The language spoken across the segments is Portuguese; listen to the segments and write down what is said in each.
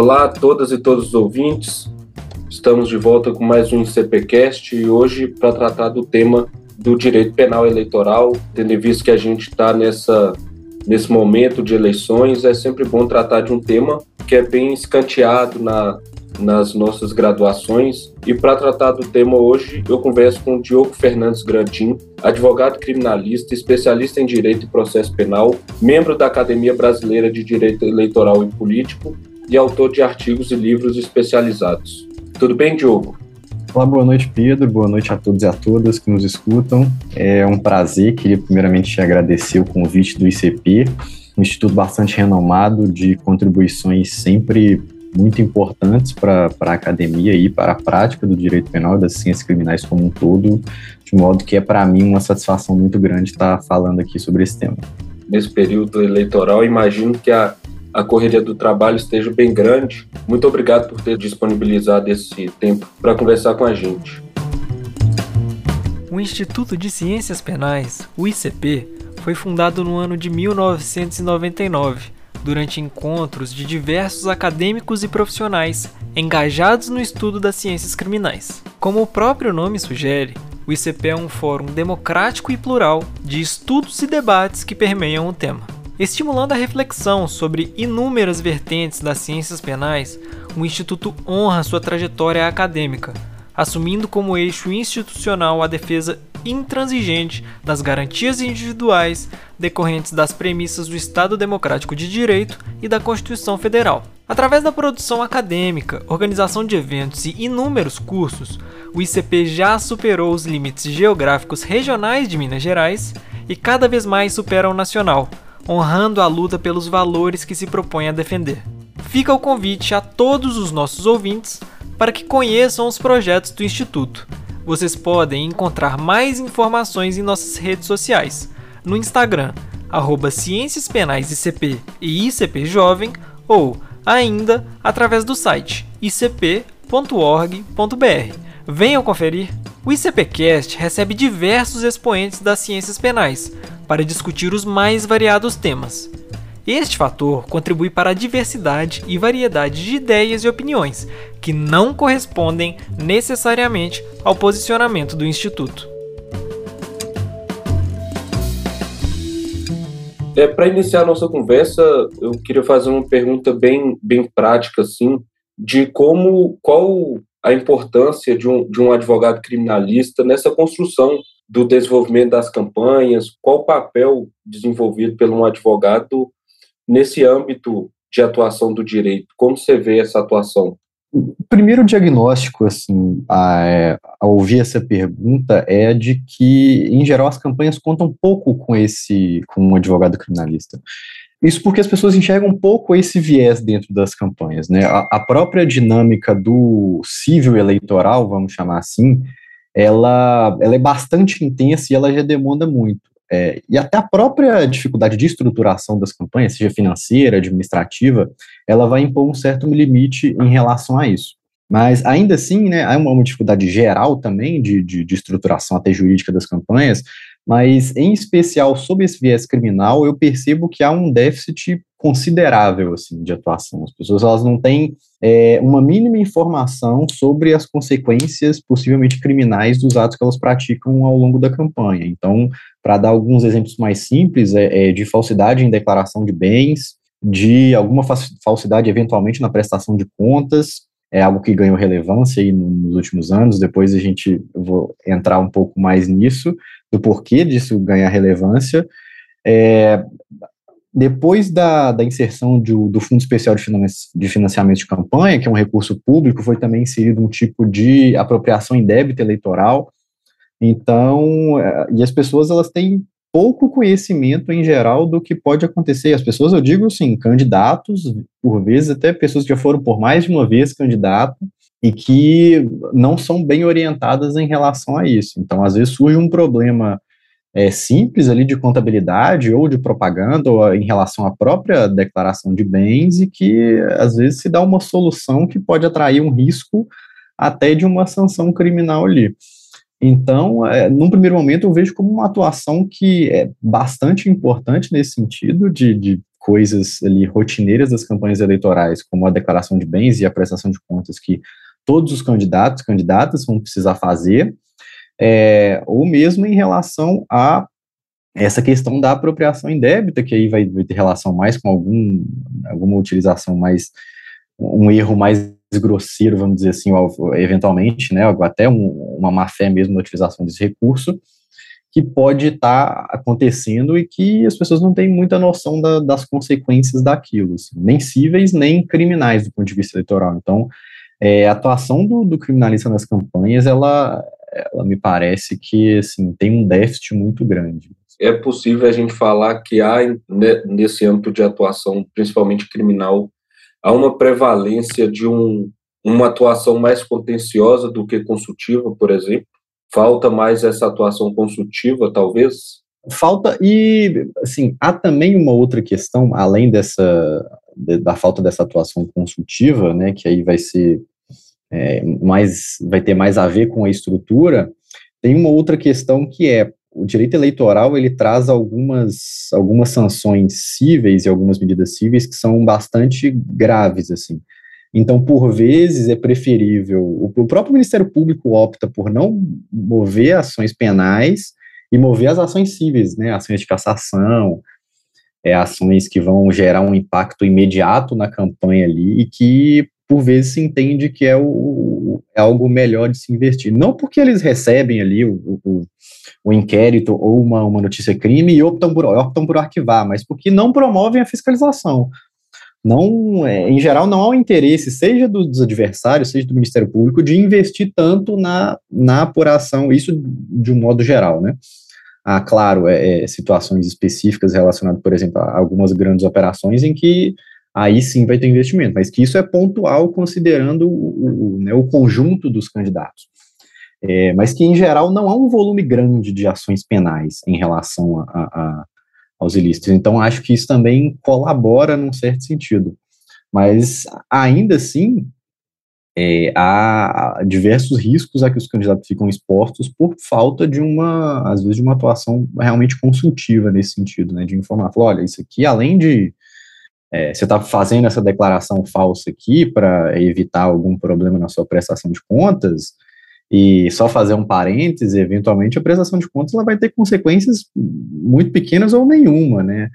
Olá a todas e todos os ouvintes. Estamos de volta com mais um CPcast e hoje para tratar do tema do direito penal eleitoral, tendo em vista que a gente está nessa nesse momento de eleições, é sempre bom tratar de um tema que é bem escanteado na, nas nossas graduações. E para tratar do tema hoje, eu converso com Diogo Fernandes Grandim, advogado criminalista, especialista em direito e processo penal, membro da Academia Brasileira de Direito Eleitoral e Político e autor de artigos e livros especializados. Tudo bem, Diogo? Olá, boa noite, Pedro. Boa noite a todos e a todas que nos escutam. É um prazer. Queria primeiramente te agradecer o convite do ICP, um instituto bastante renomado de contribuições sempre muito importantes para a academia e para a prática do direito penal e das ciências criminais como um todo, de modo que é para mim uma satisfação muito grande estar falando aqui sobre esse tema. Nesse período eleitoral, imagino que a, a correria do trabalho esteja bem grande. Muito obrigado por ter disponibilizado esse tempo para conversar com a gente. O Instituto de Ciências Penais, o ICP, foi fundado no ano de 1999 durante encontros de diversos acadêmicos e profissionais engajados no estudo das ciências criminais. Como o próprio nome sugere, o ICP é um fórum democrático e plural de estudos e debates que permeiam o tema. Estimulando a reflexão sobre inúmeras vertentes das ciências penais, o Instituto honra sua trajetória acadêmica, assumindo como eixo institucional a defesa intransigente das garantias individuais decorrentes das premissas do Estado Democrático de Direito e da Constituição Federal. Através da produção acadêmica, organização de eventos e inúmeros cursos, o ICP já superou os limites geográficos regionais de Minas Gerais e cada vez mais supera o nacional, honrando a luta pelos valores que se propõe a defender. Fica o convite a todos os nossos ouvintes para que conheçam os projetos do Instituto vocês podem encontrar mais informações em nossas redes sociais, no Instagram, arroba Ciências Penais ICP e ICP Jovem, ou ainda através do site icp.org.br. Venham conferir! O ICPcast recebe diversos expoentes das ciências penais para discutir os mais variados temas. Este fator contribui para a diversidade e variedade de ideias e opiniões, que não correspondem necessariamente ao posicionamento do Instituto. É, para iniciar a nossa conversa, eu queria fazer uma pergunta bem, bem prática, assim, de como, qual a importância de um, de um advogado criminalista nessa construção do desenvolvimento das campanhas, qual o papel desenvolvido por um advogado nesse âmbito de atuação do direito? Como você vê essa atuação? O primeiro diagnóstico, assim, a, é, a, ouvir essa pergunta é de que, em geral, as campanhas contam pouco com esse, com um advogado criminalista. Isso porque as pessoas enxergam um pouco esse viés dentro das campanhas, né? A, a própria dinâmica do civil eleitoral, vamos chamar assim, ela, ela é bastante intensa e ela já demanda muito. É, e até a própria dificuldade de estruturação das campanhas, seja financeira, administrativa, ela vai impor um certo limite em relação a isso. Mas ainda assim, né, há uma, uma dificuldade geral também de, de, de, estruturação até jurídica das campanhas, mas em especial sobre esse viés criminal, eu percebo que há um déficit considerável assim de atuação. As pessoas elas não têm é, uma mínima informação sobre as consequências possivelmente criminais dos atos que elas praticam ao longo da campanha. Então, para dar alguns exemplos mais simples, é, é, de falsidade em declaração de bens, de alguma falsidade eventualmente na prestação de contas, é algo que ganhou relevância aí nos últimos anos. Depois a gente vou entrar um pouco mais nisso, do porquê disso ganhar relevância. É, depois da, da inserção de, do Fundo Especial de Financiamento de Campanha, que é um recurso público, foi também inserido um tipo de apropriação em débito eleitoral. Então, é, e as pessoas elas têm pouco conhecimento em geral do que pode acontecer. As pessoas, eu digo assim, candidatos, por vezes até pessoas que já foram por mais de uma vez candidato e que não são bem orientadas em relação a isso. Então, às vezes surge um problema é, simples ali de contabilidade ou de propaganda ou em relação à própria declaração de bens e que às vezes se dá uma solução que pode atrair um risco até de uma sanção criminal ali. Então, é, num primeiro momento, eu vejo como uma atuação que é bastante importante nesse sentido, de, de coisas ali rotineiras das campanhas eleitorais, como a declaração de bens e a prestação de contas que todos os candidatos candidatas vão precisar fazer, é, ou mesmo em relação a essa questão da apropriação indébita, que aí vai, vai ter relação mais com algum, alguma utilização mais, um erro mais grosseiro, vamos dizer assim, eventualmente, né, até um, uma má-fé mesmo na utilização desse recurso, que pode estar tá acontecendo e que as pessoas não têm muita noção da, das consequências daquilo, assim, nem cíveis, nem criminais do ponto de vista eleitoral. Então, é, a atuação do, do criminalista nas campanhas, ela, ela me parece que, assim, tem um déficit muito grande. É possível a gente falar que há, nesse âmbito de atuação, principalmente criminal, há uma prevalência de um, uma atuação mais contenciosa do que consultiva, por exemplo? Falta mais essa atuação consultiva, talvez? Falta, e assim, há também uma outra questão, além dessa da falta dessa atuação consultiva, né, que aí vai ser é, mais, vai ter mais a ver com a estrutura, tem uma outra questão que é o direito eleitoral ele traz algumas, algumas sanções cíveis e algumas medidas cíveis que são bastante graves, assim. Então, por vezes, é preferível, o, próprio Ministério Público opta por não mover ações penais e mover as ações cíveis, né, ações de cassação, é, ações que vão gerar um impacto imediato na campanha ali e que, por vezes, se entende que é, o, é algo melhor de se investir. Não porque eles recebem ali o, o, o inquérito ou uma, uma notícia crime e optam por, optam por arquivar, mas porque não promovem a fiscalização. Não, é, em geral, não há o interesse, seja dos adversários, seja do Ministério Público, de investir tanto na, na apuração, isso de um modo geral, né? Há, claro, é, é, situações específicas relacionadas, por exemplo, a algumas grandes operações em que aí sim vai ter investimento, mas que isso é pontual considerando o, o, né, o conjunto dos candidatos é, mas que em geral não há um volume grande de ações penais em relação a, a, aos ilícitos. Então, acho que isso também colabora num certo sentido. Mas, ainda assim, é, há diversos riscos a que os candidatos ficam expostos por falta de uma, às vezes, de uma atuação realmente consultiva nesse sentido, né, de informar, falar, olha, isso aqui, além de é, você está fazendo essa declaração falsa aqui para evitar algum problema na sua prestação de contas, e só fazer um parêntese, eventualmente a prestação de contas ela vai ter consequências muito pequenas ou nenhuma, né?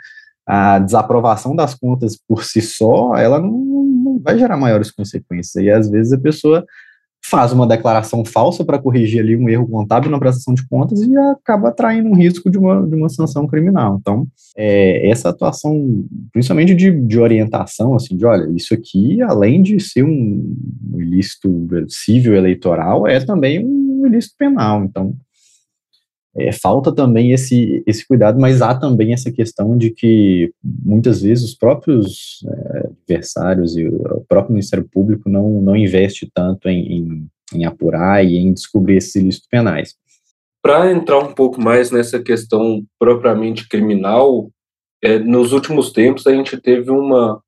A desaprovação das contas por si só, ela não, não vai gerar maiores consequências. E às vezes a pessoa faz uma declaração falsa para corrigir ali um erro contábil na prestação de contas e acaba atraindo um risco de uma, de uma sanção criminal. Então, é, essa atuação, principalmente de, de orientação, assim, de olha, isso aqui, além de ser um, ilícito civil eleitoral, é também um ilícito penal. Então, é, falta também esse, esse cuidado, mas há também essa questão de que muitas vezes os próprios é, adversários e o próprio Ministério Público não, não investe tanto em, em, em apurar e em descobrir esses ilícitos penais. Para entrar um pouco mais nessa questão propriamente criminal, é, nos últimos tempos a gente teve uma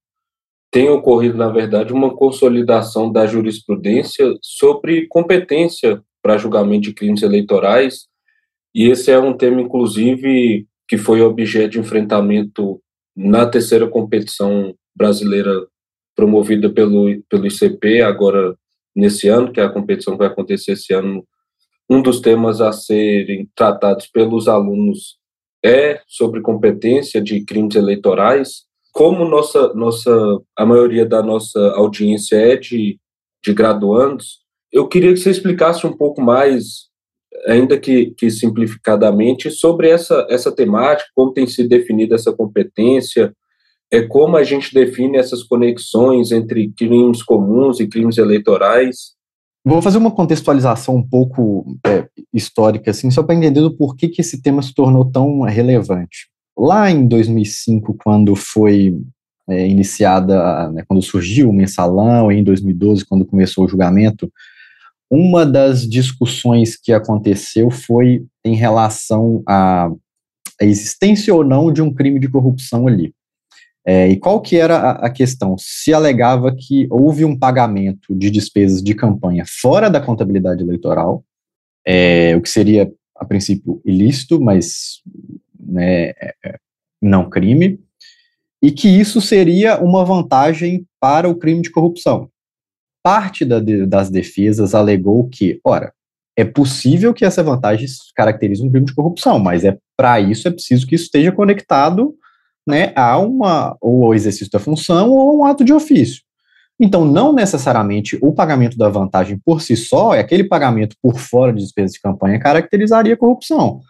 tem ocorrido na verdade uma consolidação da jurisprudência sobre competência para julgamento de crimes eleitorais e esse é um tema, inclusive, que foi objeto de enfrentamento na terceira competição brasileira promovida pelo, pelo ICP, agora nesse ano, que é a competição que vai acontecer esse ano. Um dos temas a serem tratados pelos alunos é sobre competência de crimes eleitorais. Como nossa, nossa, a maioria da nossa audiência é de, de graduandos, eu queria que você explicasse um pouco mais ainda que, que simplificadamente, sobre essa, essa temática, como tem sido definida essa competência, é como a gente define essas conexões entre crimes comuns e crimes eleitorais. Vou fazer uma contextualização um pouco é, histórica, assim, só para entender o porquê que esse tema se tornou tão relevante. Lá em 2005, quando foi é, iniciada, né, quando surgiu o mensalão, em 2012, quando começou o julgamento, uma das discussões que aconteceu foi em relação à, existência ou não de um crime de corrupção ali. É, e qual que era a, a, questão? Se alegava que houve um pagamento de despesas de campanha fora da contabilidade eleitoral, é, o que seria, a princípio, ilícito, mas né, é, é não crime, e que isso seria uma vantagem para o crime de corrupção. Parte da, das defesas alegou que, ora, é possível que essa vantagem caracterize um crime de corrupção, mas é para isso é preciso que isso esteja conectado né, a uma ou ao exercício da função ou a um ato de ofício. Então, não necessariamente o pagamento da vantagem por si só, é aquele pagamento por fora de despesas de campanha, caracterizaria corrupção.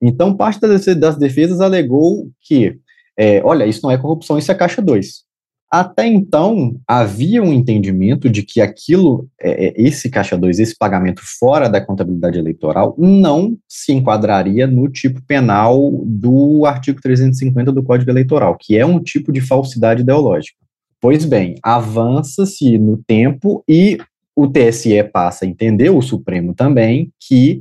Então, parte das defesas alegou que, é, olha, isso não é corrupção, isso é caixa 2. Até então, havia um entendimento de que aquilo, é, é esse caixa 2, esse pagamento fora da contabilidade eleitoral, não se enquadraria no tipo penal do artigo 350 do Código Eleitoral, que é um tipo de falsidade ideológica. Pois bem, avança-se no tempo e o TSE passa a entender, o Supremo também, que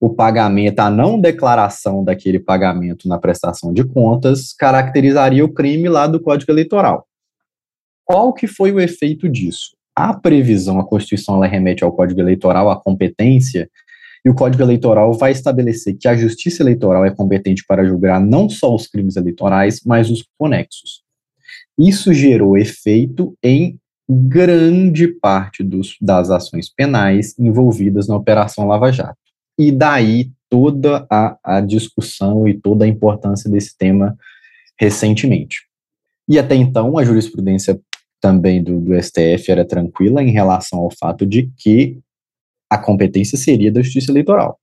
o pagamento, a não declaração daquele pagamento na prestação de contas, caracterizaria o crime lá do Código Eleitoral. Qual que foi o efeito disso? A previsão, a Constituição, ela remete ao Código Eleitoral, à competência, e o Código Eleitoral vai estabelecer que a Justiça Eleitoral é competente para julgar não só os crimes eleitorais, mas os conexos. Isso gerou efeito em grande parte dos, das ações penais envolvidas na Operação Lava Jato. E daí toda a, a discussão e toda a importância desse tema recentemente. E até então, a jurisprudência também do, do STF era tranquila em relação ao fato de que a competência seria da Justiça Eleitoral.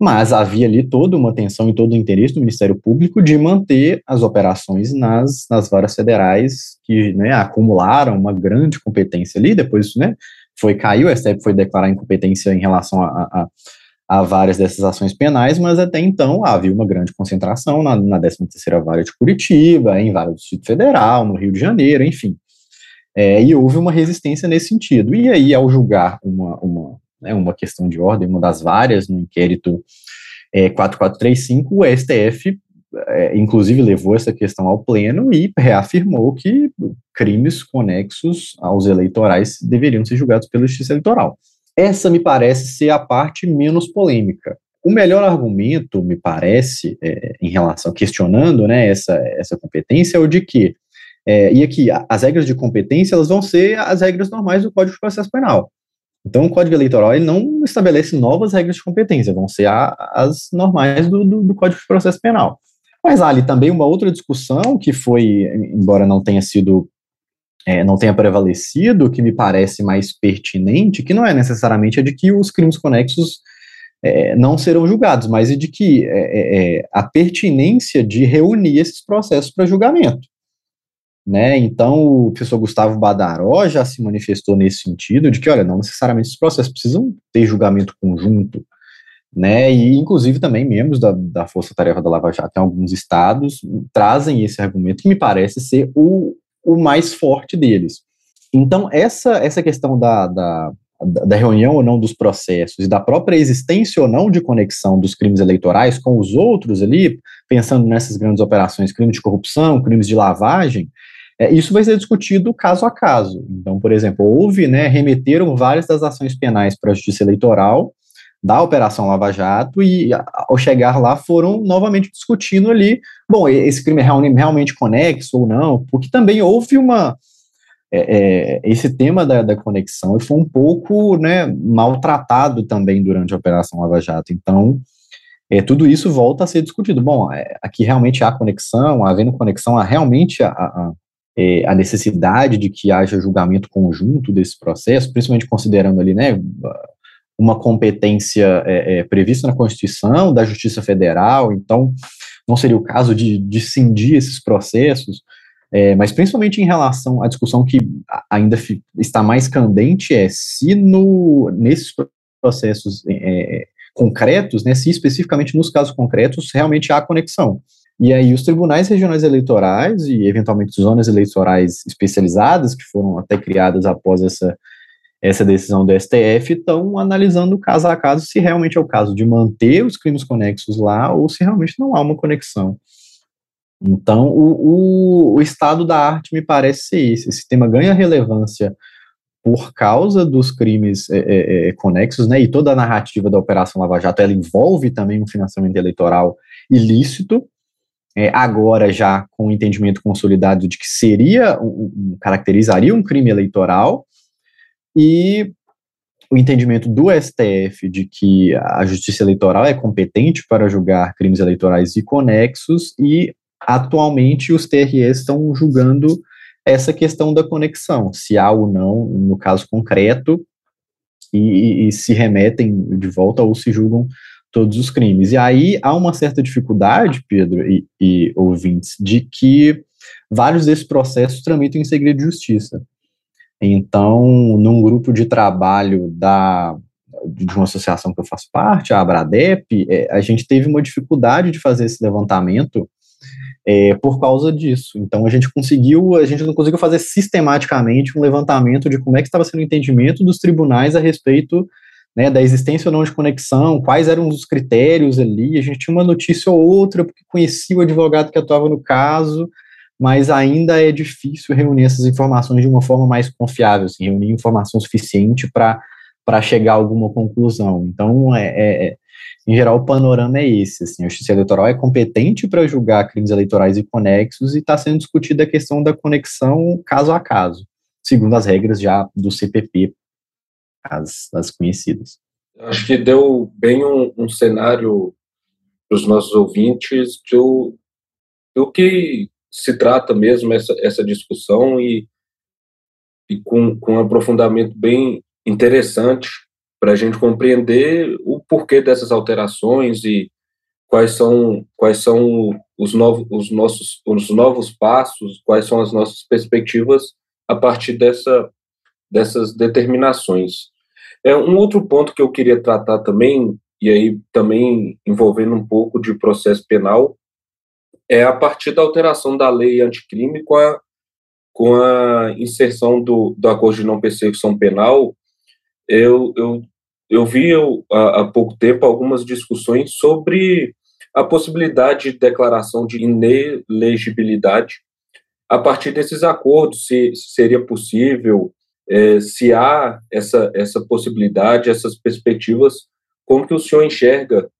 Mas havia ali toda uma tensão e todo o interesse do Ministério Público de manter as operações nas, nas varas federais que né, acumularam uma grande competência ali, depois né, foi caiu, o STF foi declarar incompetência em relação a, a, a, várias dessas ações penais, mas até então havia uma grande concentração na, na 13ª Vara de Curitiba, em vara do Distrito Federal, no Rio de Janeiro, enfim. É, e houve uma resistência nesse sentido. E aí, ao julgar uma, uma, né, uma questão de ordem, uma das várias no inquérito é, 4435, o STF, é, inclusive, levou essa questão ao pleno e reafirmou que crimes conexos aos eleitorais deveriam ser julgados pela Justiça Eleitoral. Essa me parece ser a parte menos polêmica. O melhor argumento, me parece, é, em relação, questionando né, essa, essa competência, é o de que é, e aqui, as regras de competência, elas vão ser as regras normais do Código de Processo Penal. Então, o Código Eleitoral ele não estabelece novas regras de competência, vão ser a, as normais do, do, do, Código de Processo Penal. Mas há ali também uma outra discussão que foi, embora não tenha sido, é, não tenha prevalecido, que me parece mais pertinente, que não é necessariamente a de que os crimes conexos é, não serão julgados, mas é de que é, é, é a pertinência de reunir esses processos para julgamento. Né? Então, o professor Gustavo Badaró já se manifestou nesse sentido, de que, olha, não necessariamente esses processos precisam ter julgamento conjunto, né? E, inclusive, também membros da, da Força Tarefa da Lava Jato em alguns estados trazem esse argumento que me parece ser o, o mais forte deles. Então, essa, essa questão da, da, da reunião ou não dos processos e da própria existência ou não de conexão dos crimes eleitorais com os outros ali, pensando nessas grandes operações, crimes de corrupção, crimes de lavagem, é, isso vai ser discutido caso a caso. Então, por exemplo, houve, né, remeteram várias das ações penais para a Justiça Eleitoral da Operação Lava Jato e, ao chegar lá, foram novamente discutindo ali, bom, esse crime é realmente conexo ou não, porque também houve uma, é, é, esse tema da, da, conexão foi um pouco né, maltratado também durante a Operação Lava Jato. Então, é, tudo isso volta a ser discutido. Bom, é, aqui realmente há conexão, havendo conexão, há realmente a, a, é, a necessidade de que haja julgamento conjunto desse processo, principalmente considerando ali, né, uma competência é, é, prevista na Constituição da Justiça Federal, então não seria o caso de, de cindir esses processos, é, mas principalmente em relação à discussão que ainda está mais candente é se no, nesses processos é, concretos, né, se especificamente nos casos concretos realmente há conexão. E aí os tribunais regionais eleitorais e eventualmente zonas eleitorais especializadas que foram até criadas após essa essa decisão do STF estão analisando caso a caso se realmente é o caso de manter os crimes conexos lá ou se realmente não há uma conexão. Então, o, o, o estado da arte me parece ser esse. Esse tema ganha relevância por causa dos crimes é, é, é conexos, né? E toda a narrativa da Operação Lava Jato ela envolve também um financiamento eleitoral ilícito, é, agora já com o entendimento consolidado de que seria, um, caracterizaria um crime eleitoral, e o entendimento do STF de que a justiça eleitoral é competente para julgar crimes eleitorais e conexos, e atualmente os TREs estão julgando essa questão da conexão, se há ou não, no caso concreto, e, e, se remetem de volta ou se julgam todos os crimes. E aí há uma certa dificuldade, Pedro e, e ouvintes, de que vários desses processos tramitam em segredo de justiça. Então, num grupo de trabalho da, de uma associação que eu faço parte, a Abradep, é, a gente teve uma dificuldade de fazer esse levantamento é, por causa disso. Então, a gente conseguiu, a gente não conseguiu fazer sistematicamente um levantamento de como é que estava sendo o entendimento dos tribunais a respeito né, da existência ou não de conexão, quais eram os critérios ali. A gente tinha uma notícia ou outra, porque conhecia o advogado que atuava no caso, mas ainda é difícil reunir essas informações de uma forma mais confiável, assim, reunir informação suficiente para chegar a alguma conclusão. Então, é, é, é, em geral, o panorama é esse. Assim, a Justiça Eleitoral é competente para julgar crimes eleitorais e conexos e está sendo discutida a questão da conexão caso a caso, segundo as regras já do CPP as, as conhecidas. Acho que deu bem um, um cenário para os nossos ouvintes do, do que se trata mesmo essa, essa discussão e, e com, com um aprofundamento bem interessante para a gente compreender o porquê dessas alterações e quais são quais são os novos os nossos os novos passos quais são as nossas perspectivas a partir dessa dessas determinações é um outro ponto que eu queria tratar também, e aí também envolvendo um pouco de processo penal, é a partir da alteração da lei anticrime com a, com a inserção do, do acordo de não persecução penal, eu, eu, eu vi há pouco tempo algumas discussões sobre a possibilidade de declaração de inelegibilidade. A partir desses acordos, se, se seria possível é, se há essa, essa possibilidade, essas perspectivas, como que o senhor enxerga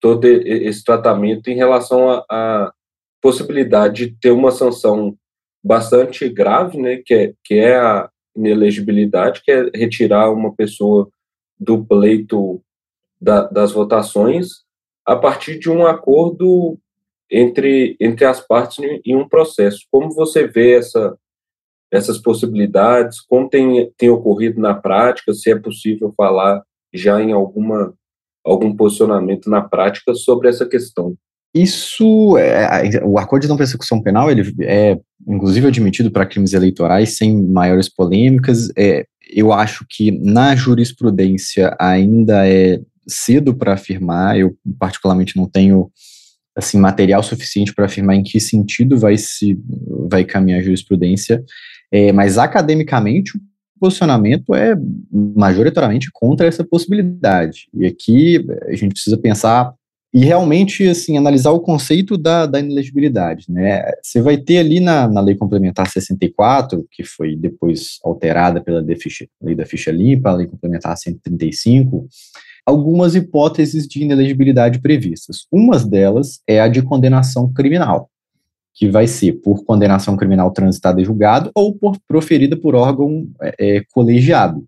todo esse tratamento em relação à possibilidade de ter uma sanção bastante grave, né, que é, que é a inelegibilidade, que é retirar uma pessoa do pleito da, das votações a partir de um acordo entre, entre as partes em um processo. Como você vê essa, essas possibilidades, como tem, tem ocorrido na prática, se é possível falar já em alguma, algum posicionamento na prática sobre essa questão. Isso, é, o acordo de não persecução penal, ele é inclusive admitido para crimes eleitorais sem maiores polêmicas. É, eu acho que na jurisprudência ainda é cedo para afirmar. Eu particularmente não tenho assim material suficiente para afirmar em que sentido vai se vai caminhar a jurisprudência. É, mas academicamente o posicionamento é majoritariamente contra essa possibilidade. E aqui a gente precisa pensar e realmente assim analisar o conceito da, da inelegibilidade, né? Você vai ter ali na, na Lei Complementar 64, que foi depois alterada pela Lei da Ficha Limpa, a Lei Complementar 135, algumas hipóteses de inelegibilidade previstas. Uma delas é a de condenação criminal que vai ser por condenação criminal transitada e julgado ou por proferida por órgão é, é colegiado.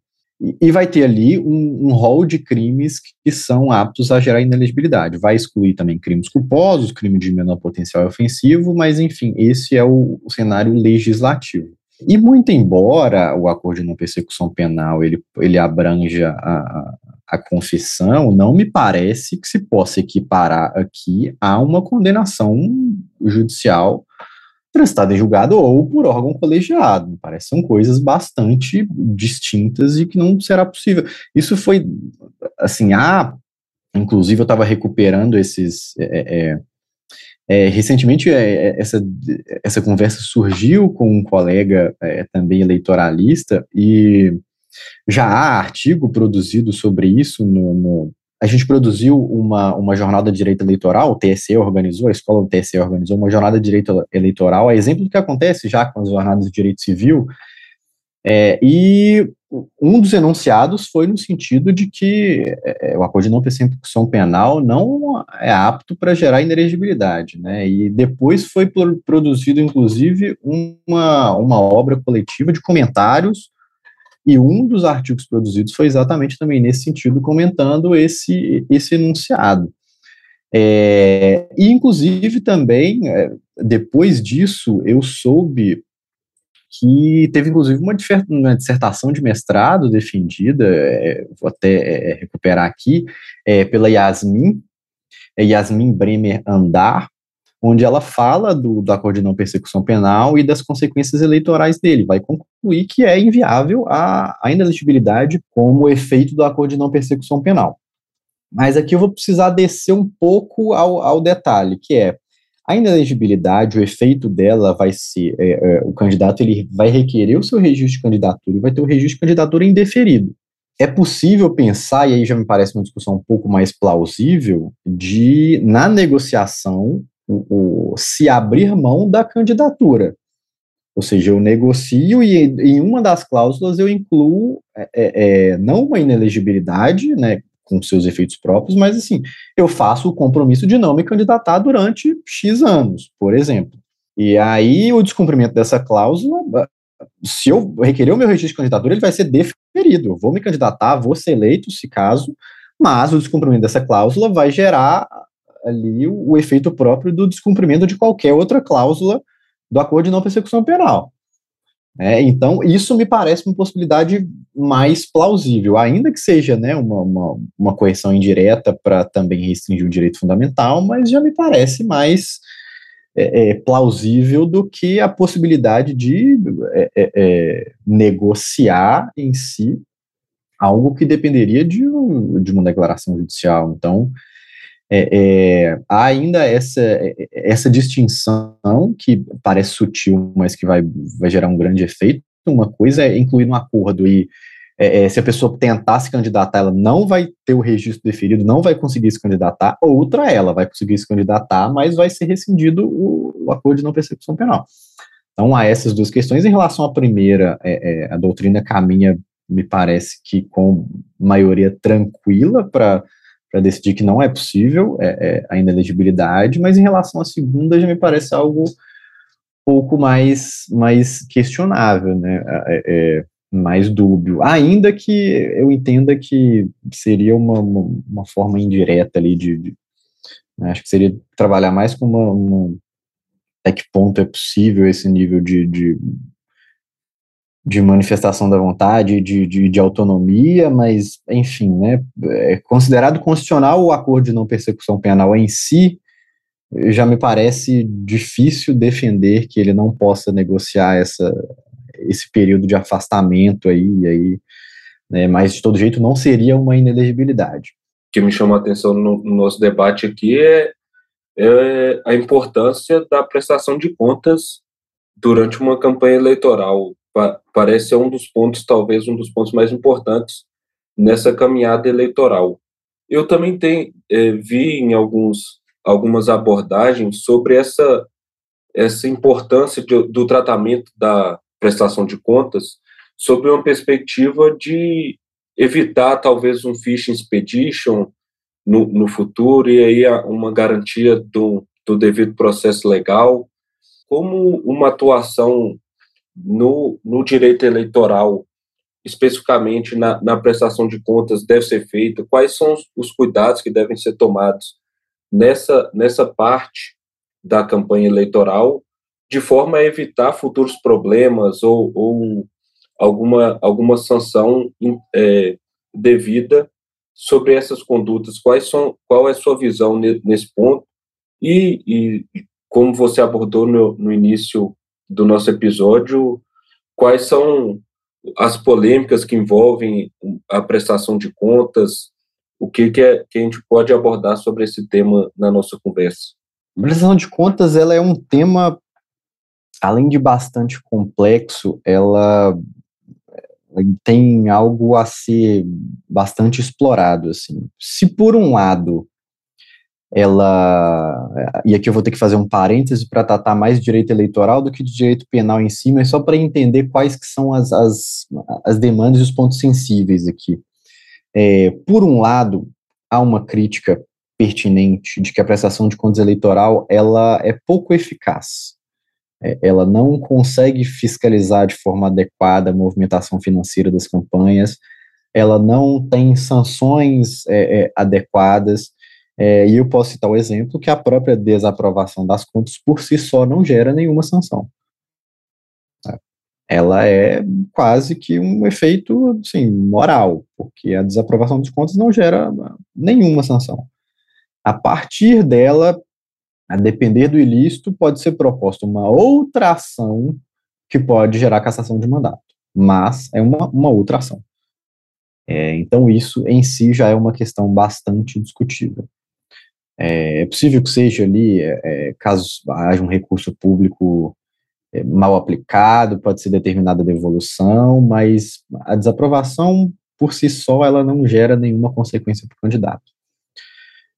E, vai ter ali um, um rol de crimes que são aptos a gerar inelegibilidade. Vai excluir também crimes culposos, crime de menor potencial ofensivo, mas enfim, esse é o, o cenário legislativo. E muito embora o acordo de não persecução penal ele, ele abranja a confissão, não me parece que se possa equiparar aqui a uma condenação judicial prestada em julgado ou por órgão colegiado. Me parece são coisas bastante distintas e que não será possível. Isso foi, assim, ah, inclusive eu estava recuperando esses. É, é, é, recentemente, é, é, essa, essa conversa surgiu com um colega é, também eleitoralista e já há artigo produzido sobre isso no, no a gente produziu uma, uma jornada de direito eleitoral, o TSE organizou, a escola do TSE organizou uma jornada de direito eleitoral, é exemplo do que acontece já com as jornadas de direito civil, é, e um dos enunciados foi no sentido de que é, o acordo de não persecução penal não é apto para gerar inelegibilidade, né? E depois foi produzido, inclusive, uma, uma obra coletiva de comentários, e um dos artigos produzidos foi exatamente também nesse sentido, comentando esse, esse enunciado. É, e, inclusive, também, é, depois disso, eu soube que teve inclusive uma, uma dissertação de mestrado defendida, é, vou até é, recuperar aqui, é, pela Yasmin, é, Yasmin Bremer Andar, onde ela fala do, do acordo de não persecução penal e das consequências eleitorais dele, vai concluir que é inviável a, a inelegibilidade como efeito do acordo de não persecução penal. Mas aqui eu vou precisar descer um pouco ao, ao detalhe, que é, a inelegibilidade, o efeito dela vai ser, é, é, o candidato ele vai requerer o seu registro de candidatura e vai ter o registro de candidatura indeferido. É possível pensar, e aí já me parece uma discussão um pouco mais plausível, de, na negociação, o, o se abrir mão da candidatura. Ou seja, eu negocio e em uma das cláusulas eu incluo é, é, é não uma inelegibilidade, né, com seus efeitos próprios, mas assim, eu faço o compromisso de não me candidatar durante X anos, por exemplo. E aí o descumprimento dessa cláusula, se eu requerer o meu registro de candidatura, ele vai ser deferido. Eu vou me candidatar, vou ser eleito, se caso, mas o descumprimento dessa cláusula vai gerar ali o, o efeito próprio do descumprimento de qualquer outra cláusula do acordo de não persecução penal. É, então, isso me parece uma possibilidade mais plausível, ainda que seja né, uma, uma, uma coerção indireta para também restringir o direito fundamental, mas já me parece mais é, é, plausível do que a possibilidade de é, é, é, negociar em si algo que dependeria de, de uma declaração judicial. Então, é, é, há ainda essa, essa distinção que parece sutil, mas que vai, vai gerar um grande efeito. Uma coisa é incluir no acordo e é, é, se a pessoa tentar se candidatar, ela não vai ter o registro deferido, não vai conseguir se candidatar, outra ela vai conseguir se candidatar, mas vai ser rescindido o, o acordo de não persecução penal. Então, há essas duas questões. Em relação à primeira, é, é, a doutrina caminha, me parece que com maioria tranquila para para decidir que não é possível é, é, a inelegibilidade, mas em relação à segunda já me parece algo pouco mais, mais questionável, né, é, é, mais dúbio, ainda que eu entenda que seria uma, uma, uma forma indireta ali de, de né, acho que seria trabalhar mais com uma, uma, até que ponto é possível esse nível de, de de manifestação da vontade, de, de, de, autonomia, mas, enfim, né, é considerado constitucional o acordo de não persecução penal em si, já me parece difícil defender que ele não possa negociar essa, esse período de afastamento aí, aí né, mas de todo jeito não seria uma inelegibilidade. O que me chama a atenção no, no nosso debate aqui é, é a importância da prestação de contas durante uma campanha eleitoral parece ser um dos pontos, talvez um dos pontos mais importantes nessa caminhada eleitoral. Eu também tenho, é, vi em alguns, algumas abordagens sobre essa, essa importância de, do tratamento da prestação de contas sobre uma perspectiva de evitar talvez um phishing expedition no, no futuro e aí uma garantia do, do devido processo legal, como uma atuação no, no direito eleitoral, especificamente na, na, prestação de contas, deve ser feita? Quais são os, os cuidados que devem ser tomados nessa, nessa parte da campanha eleitoral, de forma a evitar futuros problemas ou, ou alguma, alguma sanção é, devida sobre essas condutas? Quais são, qual é a sua visão nesse ponto? E, e como você abordou no, no início do nosso episódio quais são as polêmicas que envolvem a prestação de contas, o que, que, é, que a gente pode abordar sobre esse tema na nossa conversa. A prestação de contas ela é um tema, além de bastante complexo, ela tem algo a ser bastante explorado. Assim. Se por um lado ela, e aqui eu vou ter que fazer um parêntese para tratar mais de direito eleitoral do que de direito penal em si, mas só para entender quais que são as, as, as demandas e os pontos sensíveis aqui. É, por um lado, há uma crítica pertinente de que a prestação de contas eleitoral ela é pouco eficaz. É, ela não consegue fiscalizar de forma adequada a movimentação financeira das campanhas, ela não tem sanções é, é, adequadas, é, e eu posso citar o exemplo que a própria desaprovação das contas por si só não gera nenhuma sanção. Ela é quase que um efeito assim, moral, porque a desaprovação das contas não gera nenhuma sanção. A partir dela, a depender do ilícito, pode ser proposta uma outra ação que pode gerar cassação de mandato, mas é uma, uma outra ação. É, então, isso em si já é uma questão bastante discutível. É, é possível que seja ali, é, é, caso haja um recurso público é, mal aplicado, pode ser determinada devolução, mas a desaprovação por si só ela não gera nenhuma consequência para o candidato.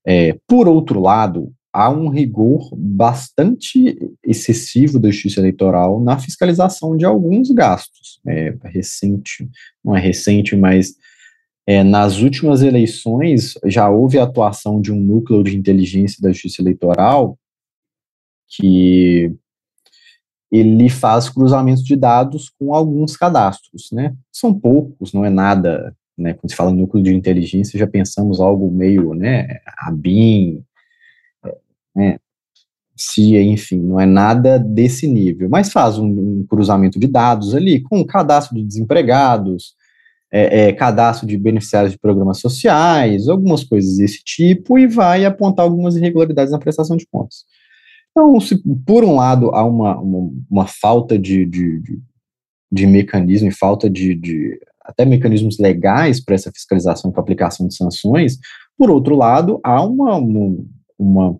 É, por outro lado, há um rigor bastante excessivo da justiça eleitoral na fiscalização de alguns gastos. É recente, não é recente, mas é, nas últimas eleições já houve a atuação de um núcleo de inteligência da justiça eleitoral que ele faz cruzamentos de dados com alguns cadastros, né? São poucos, não é nada, né? Quando se fala núcleo de inteligência, já pensamos algo meio, né? A BIM, né? CIA, enfim, não é nada desse nível, mas faz um, um cruzamento de dados ali com o cadastro de desempregados, é, é, cadastro de beneficiários de programas sociais, algumas coisas desse tipo, e vai apontar algumas irregularidades na prestação de contas. Então, se por um lado há uma, uma, uma falta de, de, de, de, mecanismo e falta de, de até mecanismos legais para essa fiscalização e para aplicação de sanções, por outro lado, há uma, uma,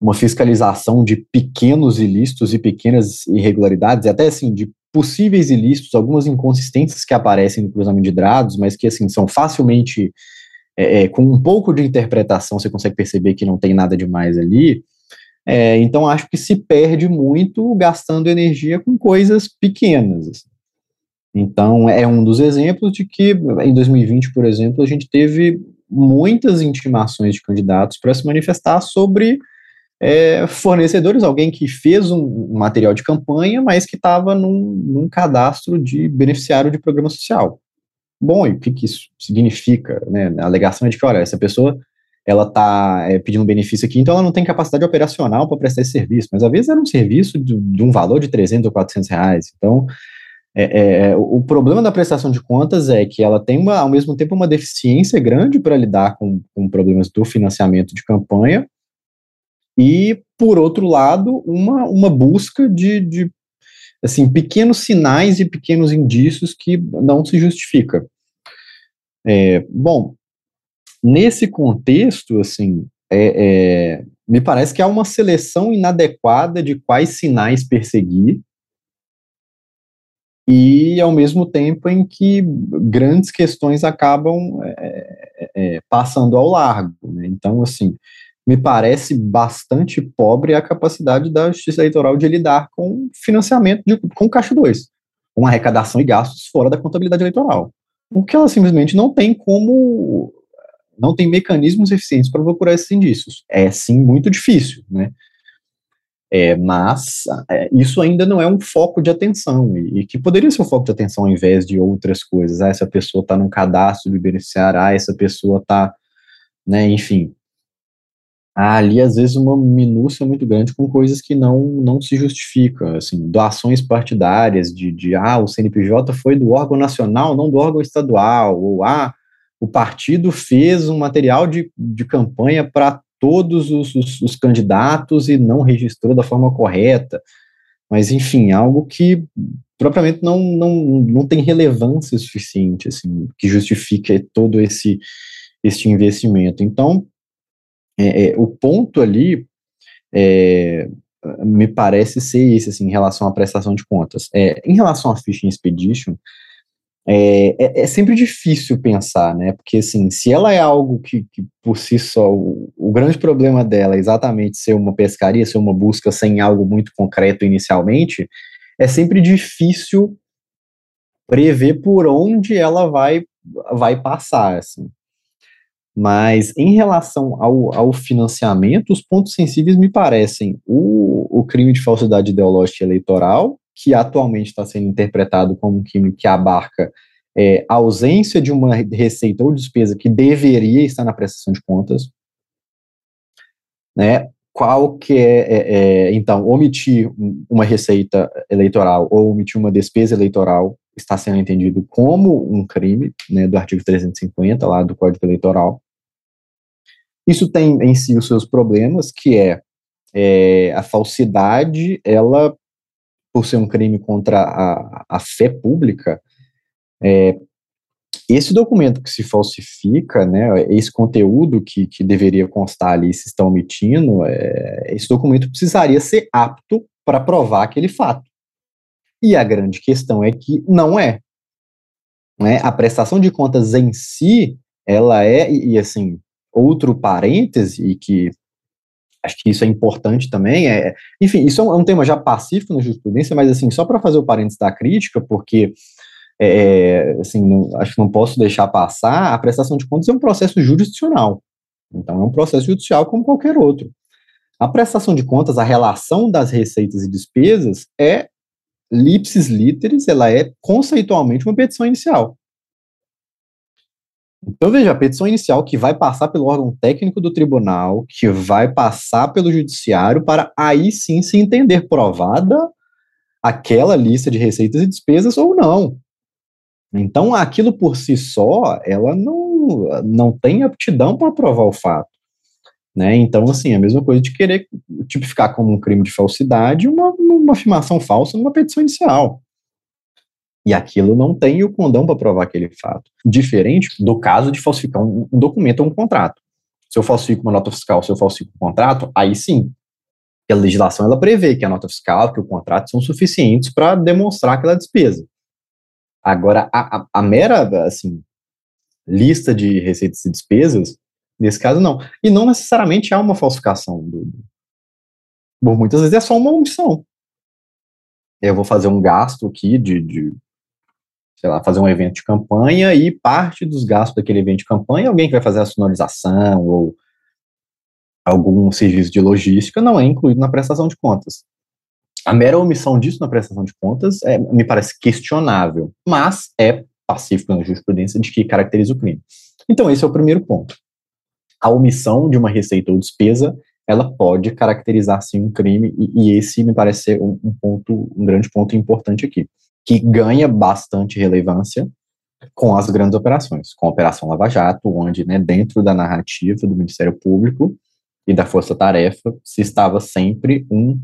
uma, fiscalização de pequenos ilícitos e pequenas irregularidades, e até assim, de possíveis ilícitos, algumas inconsistências que aparecem no cruzamento de dados, mas que assim são facilmente é, é, com um pouco de interpretação você consegue perceber que não tem nada demais ali. É, então acho que se perde muito gastando energia com coisas pequenas. Assim. Então é um dos exemplos de que em 2020, por exemplo, a gente teve muitas intimações de candidatos para se manifestar sobre é, fornecedores, alguém que fez um material de campanha, mas que estava num, num, cadastro de beneficiário de programa social. Bom, e o que, que isso significa? Né? A alegação é de que, olha, essa pessoa ela está é, pedindo benefício aqui, então ela não tem capacidade operacional para prestar esse serviço, mas às vezes era um serviço de, de um valor de 300 ou 400 reais. Então, é, é, é, o problema da prestação de contas é que ela tem, uma, ao mesmo tempo, uma deficiência grande para lidar com, com problemas do financiamento de campanha, e, por outro lado, uma, uma busca de, de assim, pequenos sinais e pequenos indícios que não se justifica. É, bom, nesse contexto, assim, é, é, me parece que há uma seleção inadequada de quais sinais perseguir e, ao mesmo tempo, em que grandes questões acabam é, é, passando ao largo. Né? Então, assim, me parece bastante pobre a capacidade da justiça eleitoral de lidar com financiamento de, com Caixa 2, com arrecadação e gastos fora da contabilidade eleitoral. Porque ela simplesmente não tem como, não tem mecanismos eficientes para procurar esses indícios. É sim muito difícil, né? É, mas é, isso ainda não é um foco de atenção, e, e, que poderia ser um foco de atenção ao invés de outras coisas. Ah, essa pessoa está num cadastro de beneficiário, ah, essa pessoa está, né, enfim, há ali, às vezes, uma minúcia muito grande com coisas que não, não se justificam, assim, doações partidárias de, de, ah, o CNPJ foi do órgão nacional, não do órgão estadual, ou, ah, o partido fez um material de, de campanha para todos os, os, os, candidatos e não registrou da forma correta, mas, enfim, algo que propriamente não, não, não tem relevância suficiente, assim, que justifique todo esse, esse investimento. Então, é, é, o ponto ali é, me parece ser esse, assim, em relação à prestação de contas. É, em relação à Fishing Expedition, é, é, sempre difícil pensar, né? Porque, assim, se ela é algo que, que por si só, o, o, grande problema dela é exatamente ser uma pescaria, ser uma busca sem algo muito concreto inicialmente, é sempre difícil prever por onde ela vai, vai passar, assim. Mas, em relação ao, ao financiamento, os pontos sensíveis me parecem o, o crime de falsidade ideológica eleitoral, que atualmente está sendo interpretado como um crime que abarca é, a ausência de uma receita ou despesa que deveria estar na prestação de contas, né? Qual que é, é, é então, omitir uma receita eleitoral ou omitir uma despesa eleitoral está sendo entendido como um crime, né, do artigo 350 lá do Código Eleitoral. Isso tem em si os seus problemas, que é, é a falsidade, ela por ser um crime contra a, a fé pública, é, esse documento que se falsifica, né, esse conteúdo que, que deveria constar ali, se está omitindo, é, esse documento precisaria ser apto para provar aquele fato. E a grande questão é que não é. Né? A prestação de contas em si, ela é, e, e assim, outro parêntese, e que acho que isso é importante também. É, enfim, isso é um, é um tema já pacífico na jurisprudência, mas assim, só para fazer o parênteses da crítica, porque é, assim, não, acho que não posso deixar passar, a prestação de contas é um processo jurisdicional. Então, é um processo judicial como qualquer outro. A prestação de contas, a relação das receitas e despesas é lipsis literis, ela é conceitualmente uma petição inicial. Então, veja, a petição inicial que vai passar pelo órgão técnico do tribunal, que vai passar pelo judiciário, para aí sim se entender provada aquela lista de receitas e despesas ou não. Então, aquilo por si só, ela não, não tem aptidão para provar o fato. Né? Então, assim, é a mesma coisa de querer tipificar como um crime de falsidade uma, uma afirmação falsa numa petição inicial. E aquilo não tem o condão para provar aquele fato. Diferente do caso de falsificar um, um documento ou um contrato. Se eu falsifico uma nota fiscal, se eu falsifico um contrato, aí sim. a legislação ela prevê que a nota fiscal, que o contrato são suficientes para demonstrar aquela despesa. Agora, a, a, a, mera, assim, lista de receitas e despesas, nesse caso, não. E não necessariamente há uma falsificação. Do, por muitas vezes é só uma omissão. Eu vou fazer um gasto aqui de, de sei lá, fazer um evento de campanha e parte dos gastos daquele evento de campanha, alguém que vai fazer a sonorização ou algum serviço de logística não é incluído na prestação de contas. A mera omissão disso na prestação de contas é, me parece questionável, mas é pacífico na jurisprudência de que caracteriza o crime. Então, esse é o primeiro ponto. A omissão de uma receita ou despesa, ela pode caracterizar, sim, um crime, e, e esse me parece ser um, um ponto, um grande ponto importante aqui que ganha bastante relevância com as grandes operações, com a Operação Lava Jato, onde, né, dentro da narrativa do Ministério Público e da Força Tarefa, se estava sempre um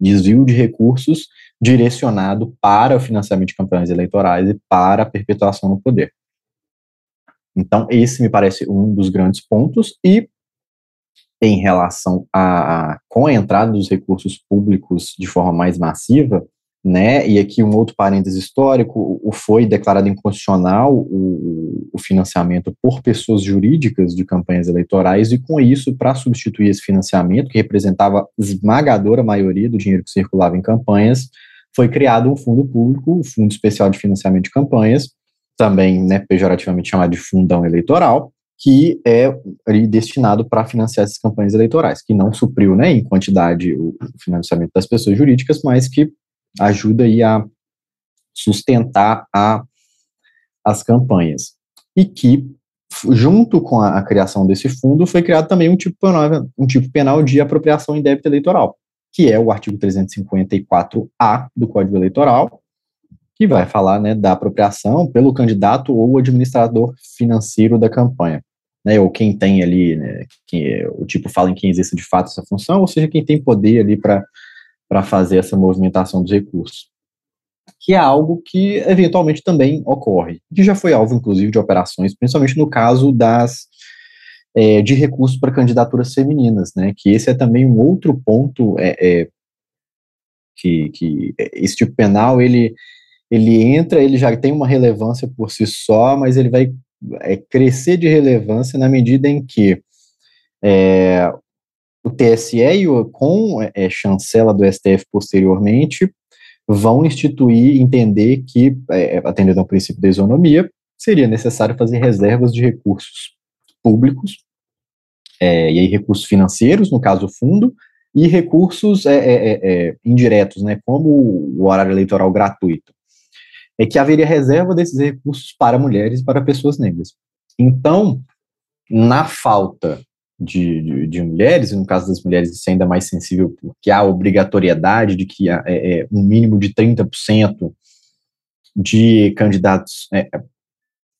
desvio de recursos direcionado para o financiamento de campanhas eleitorais e para a perpetuação no poder. Então, esse me parece um dos grandes pontos, e em relação a, com a entrada dos recursos públicos de forma mais massiva, né? E aqui um outro parêntese histórico, o foi declarado inconstitucional o, o financiamento por pessoas jurídicas de campanhas eleitorais e com isso, para substituir esse financiamento, que representava esmagadora maioria do dinheiro que circulava em campanhas, foi criado um fundo público, o Fundo Especial de Financiamento de Campanhas, também né, pejorativamente chamado de fundão eleitoral, que é destinado para financiar essas campanhas eleitorais, que não supriu né, em quantidade o financiamento das pessoas jurídicas, mas que ajuda aí a sustentar a, as campanhas. E que, junto com a, a, criação desse fundo, foi criado também um tipo, penal, um tipo penal de apropriação em débito eleitoral, que é o artigo 354-A do Código Eleitoral, que vai falar né, da apropriação pelo candidato ou administrador financeiro da campanha. Né, ou quem tem ali, né, que, o tipo fala em quem exerce de fato essa função, ou seja, quem tem poder ali para para fazer essa movimentação dos recursos. Que é algo que eventualmente também ocorre, que já foi alvo, inclusive, de operações, principalmente no caso das é, de recursos para candidaturas femininas, né? Que esse é também um outro ponto é, é, que, que esse tipo penal ele ele entra, ele já tem uma relevância por si só, mas ele vai é, crescer de relevância na medida em que é, o TSE e o, com é, chancela do STF posteriormente vão instituir, entender que, é, atendendo ao princípio da isonomia, seria necessário fazer reservas de recursos públicos, é, e aí recursos financeiros, no caso o fundo, e recursos é, é, é, indiretos, né, como o horário eleitoral gratuito é que haveria reserva desses recursos para mulheres e para pessoas negras. Então, na falta de, de, de, mulheres, e no caso das mulheres isso é ainda mais sensível porque há obrigatoriedade de que é, é, um mínimo de 30% de candidatos é,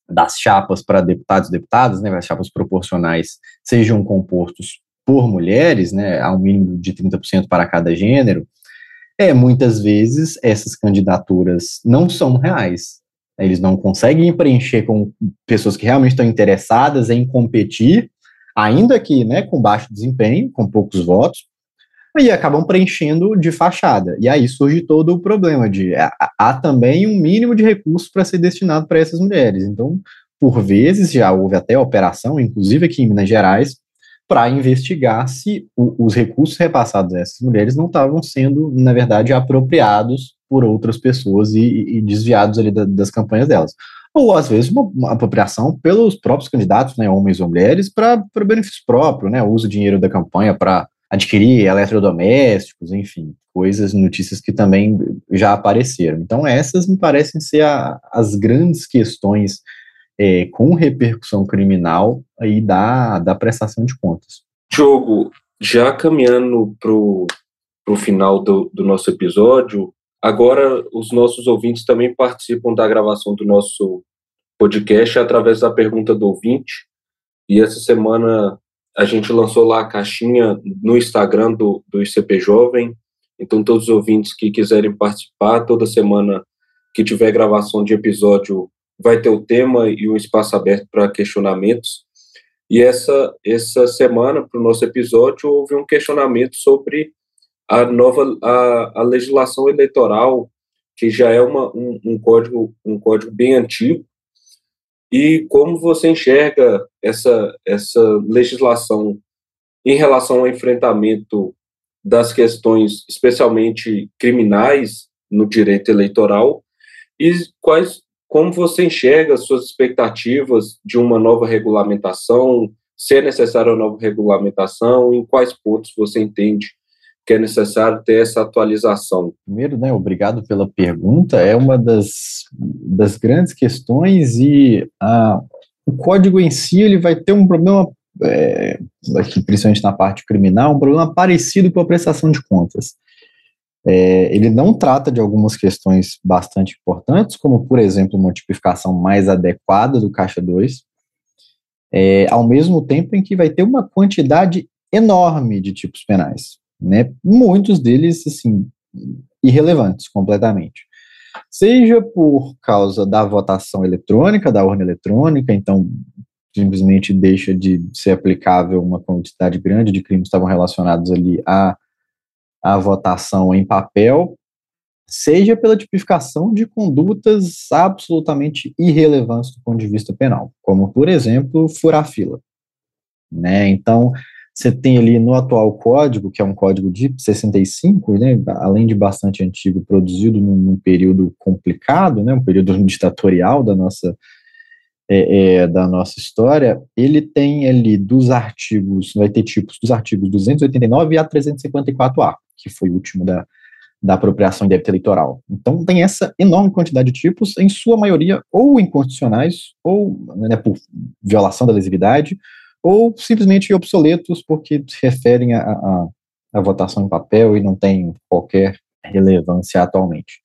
das chapas para deputados e deputadas, né, as chapas proporcionais, sejam compostos por mulheres, né, há um mínimo de 30% para cada gênero, é muitas vezes essas candidaturas não são reais. Eles não conseguem preencher com pessoas que realmente estão interessadas em competir, ainda que né, com baixo desempenho, com poucos votos, e acabam preenchendo de fachada. E aí surge todo o problema de há, também um mínimo de recursos para ser destinado para essas mulheres. Então, por vezes já houve até operação, inclusive aqui em Minas Gerais, para investigar se o, os recursos repassados a essas mulheres não estavam sendo, na verdade, apropriados por outras pessoas e, e desviados ali da, das campanhas delas. Ou, às vezes, uma, uma, apropriação pelos próprios candidatos, né, homens ou mulheres, para benefício próprio, né, uso dinheiro da campanha para adquirir eletrodomésticos, enfim, coisas, notícias que também já apareceram. Então, essas me parecem ser a, as grandes questões é, com repercussão criminal aí da, da prestação de contas. Diogo, já caminhando para o final do, do nosso episódio, agora os nossos ouvintes também participam da gravação do nosso podcast através da pergunta do ouvinte. E essa semana a gente lançou lá a caixinha no Instagram do, do ICP Jovem. Então, todos os ouvintes que quiserem participar, toda semana que tiver gravação de episódio, vai ter o tema e um espaço aberto para questionamentos. E essa, essa semana, para o nosso episódio, houve um questionamento sobre a nova a, a legislação eleitoral, que já é uma, um, um, código, um código bem antigo, e como você enxerga essa, essa legislação em relação ao enfrentamento das questões, especialmente criminais, no direito eleitoral, e quais como você enxerga as suas expectativas de uma nova regulamentação? Se é necessária uma nova regulamentação? Em quais pontos você entende que é necessário ter essa atualização? Primeiro, né, obrigado pela pergunta. É uma das, das grandes questões e a, o código em si ele vai ter um problema, é, aqui, principalmente na parte criminal, um problema parecido com a prestação de contas. É, ele não trata de algumas questões bastante importantes, como, por exemplo, uma tipificação mais adequada do Caixa 2, é, ao mesmo tempo em que vai ter uma quantidade enorme de tipos penais, né? Muitos deles, assim, irrelevantes completamente. Seja por causa da votação eletrônica, da urna eletrônica, então simplesmente deixa de ser aplicável uma quantidade grande de crimes que estavam relacionados ali a a votação em papel, seja pela tipificação de condutas absolutamente irrelevantes do ponto de vista penal, como, por exemplo, furar fila. Né? Então, você tem ali no atual código, que é um código de 65, né, além de bastante antigo, produzido num, num período complicado, né, um período ditatorial da nossa é, é, da nossa história, ele tem ali dos artigos, vai ter tipos dos artigos 289 a 354A, que foi o último da, da apropriação de débito eleitoral. Então, tem essa enorme quantidade de tipos, em sua maioria ou inconstitucionais, ou né, por violação da lesividade, ou simplesmente obsoletos, porque se referem à votação em papel e não tem qualquer relevância atualmente.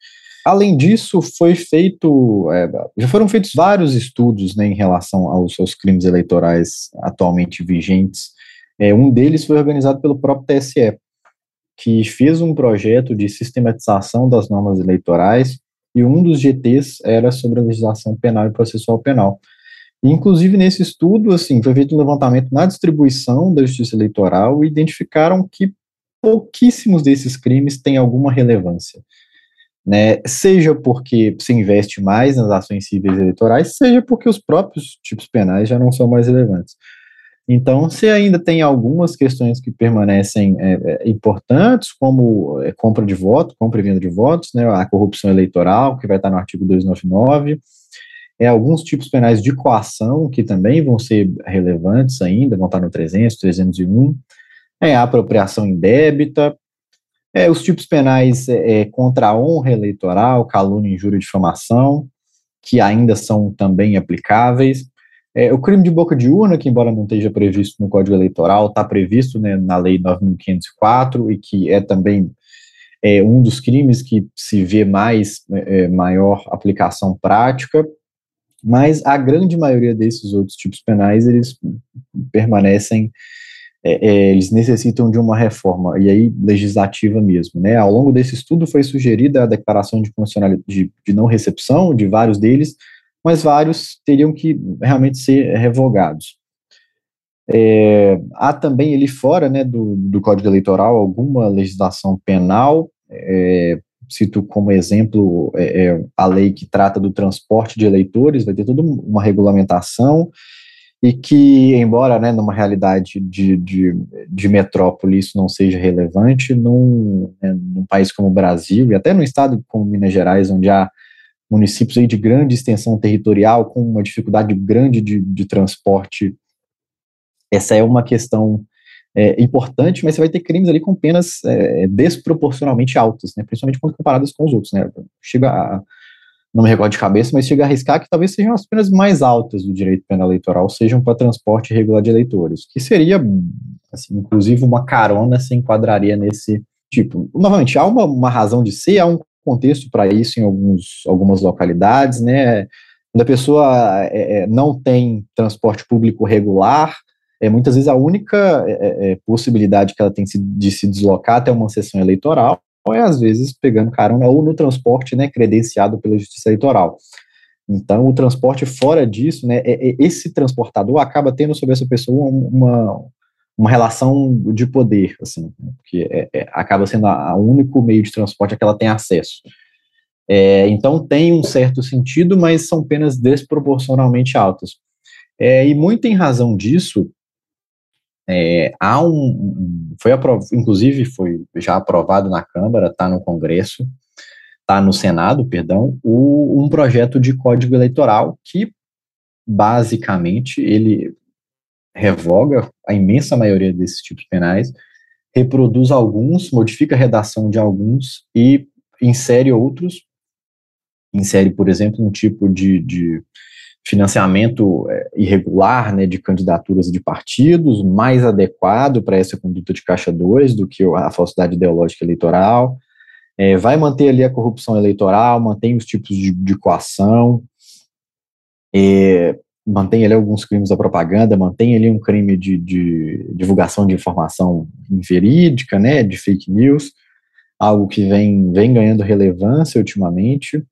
Além disso, foi feito, é, já foram feitos vários estudos né, em relação aos seus crimes eleitorais atualmente vigentes. É, um deles foi organizado pelo próprio TSE, que fez um projeto de sistematização das normas eleitorais, e um dos GTs era sobre a legislação penal e processual penal. E, inclusive, nesse estudo, assim, foi feito um levantamento na distribuição da justiça eleitoral e identificaram que pouquíssimos desses crimes têm alguma relevância. né, seja porque se investe mais nas ações cíveis eleitorais, seja porque os próprios tipos penais já não são mais relevantes. Então, se ainda tem algumas questões que permanecem é, é, importantes, como é, compra de voto, compra e venda de votos, né, a corrupção eleitoral, que vai estar no artigo 299, é, alguns tipos penais de coação, que também vão ser relevantes ainda, vão estar no 300, 301, é, a apropriação indébita, é, os tipos penais é, é, contra a honra eleitoral, calúnia, injúria e difamação, que ainda são também aplicáveis, é, o crime de boca de urna, que embora não esteja previsto no Código Eleitoral, está previsto né, na Lei 9.504 e que é também é, um dos crimes que se vê mais é, é, maior aplicação prática, mas a grande maioria desses outros tipos penais, eles permanecem, é, é, eles necessitam de uma reforma, e aí legislativa mesmo, né, ao longo desse estudo foi sugerida a declaração de de, de não recepção de vários deles, mas vários teriam que realmente ser revogados. É, há também ali fora né, do, do Código Eleitoral alguma legislação penal, é, cito como exemplo é, é, a lei que trata do transporte de eleitores, vai ter toda uma regulamentação, e que, embora né, numa realidade de, de, de metrópole isso não seja relevante, num, né, num país como o Brasil, e até no estado como Minas Gerais, onde há municípios aí de grande extensão territorial, com uma dificuldade grande de, de transporte. Essa é uma questão é, importante, mas você vai ter crimes ali com penas é, desproporcionalmente altas, né, principalmente quando comparadas com os outros. Né, chega a, não me recordo de cabeça, mas chega a arriscar que talvez sejam as penas mais altas do direito penal eleitoral sejam para transporte irregular de eleitores, que seria, assim, inclusive, uma carona se enquadraria nesse tipo. Novamente, há uma, uma razão de ser, há um contexto para isso em alguns, algumas localidades, né? Quando a pessoa é, é, não tem transporte público regular, é, muitas vezes a única é, é, é possibilidade que ela tem de se deslocar até uma sessão eleitoral é, às vezes, pegando carona ou no transporte né, credenciado pela Justiça Eleitoral. Então, o transporte fora disso, né, esse transportador acaba tendo sobre essa pessoa uma, uma relação de poder, assim, né, porque é, é, acaba sendo o único meio de transporte a que ela tem acesso. É, então tem um certo sentido, mas são penas desproporcionalmente altas. É, e muito em razão disso, é, há um, foi aprovado, inclusive foi já aprovado na Câmara, está no Congresso, está no Senado, perdão, o, um projeto de código eleitoral que basicamente ele revoga a imensa maioria desses tipos penais, reproduz alguns, modifica a redação de alguns e insere outros. Insere, por exemplo, um tipo de, de financiamento é, irregular né, de candidaturas de partidos, mais adequado para essa conduta de caixa 2 do que a falsidade ideológica eleitoral. É, vai manter ali a corrupção eleitoral, mantém os tipos de, de coação, é, mantém ali alguns crimes da propaganda, mantém ali um crime de, de divulgação de informação inverídica, né, de fake news, algo que vem, vem ganhando relevância ultimamente,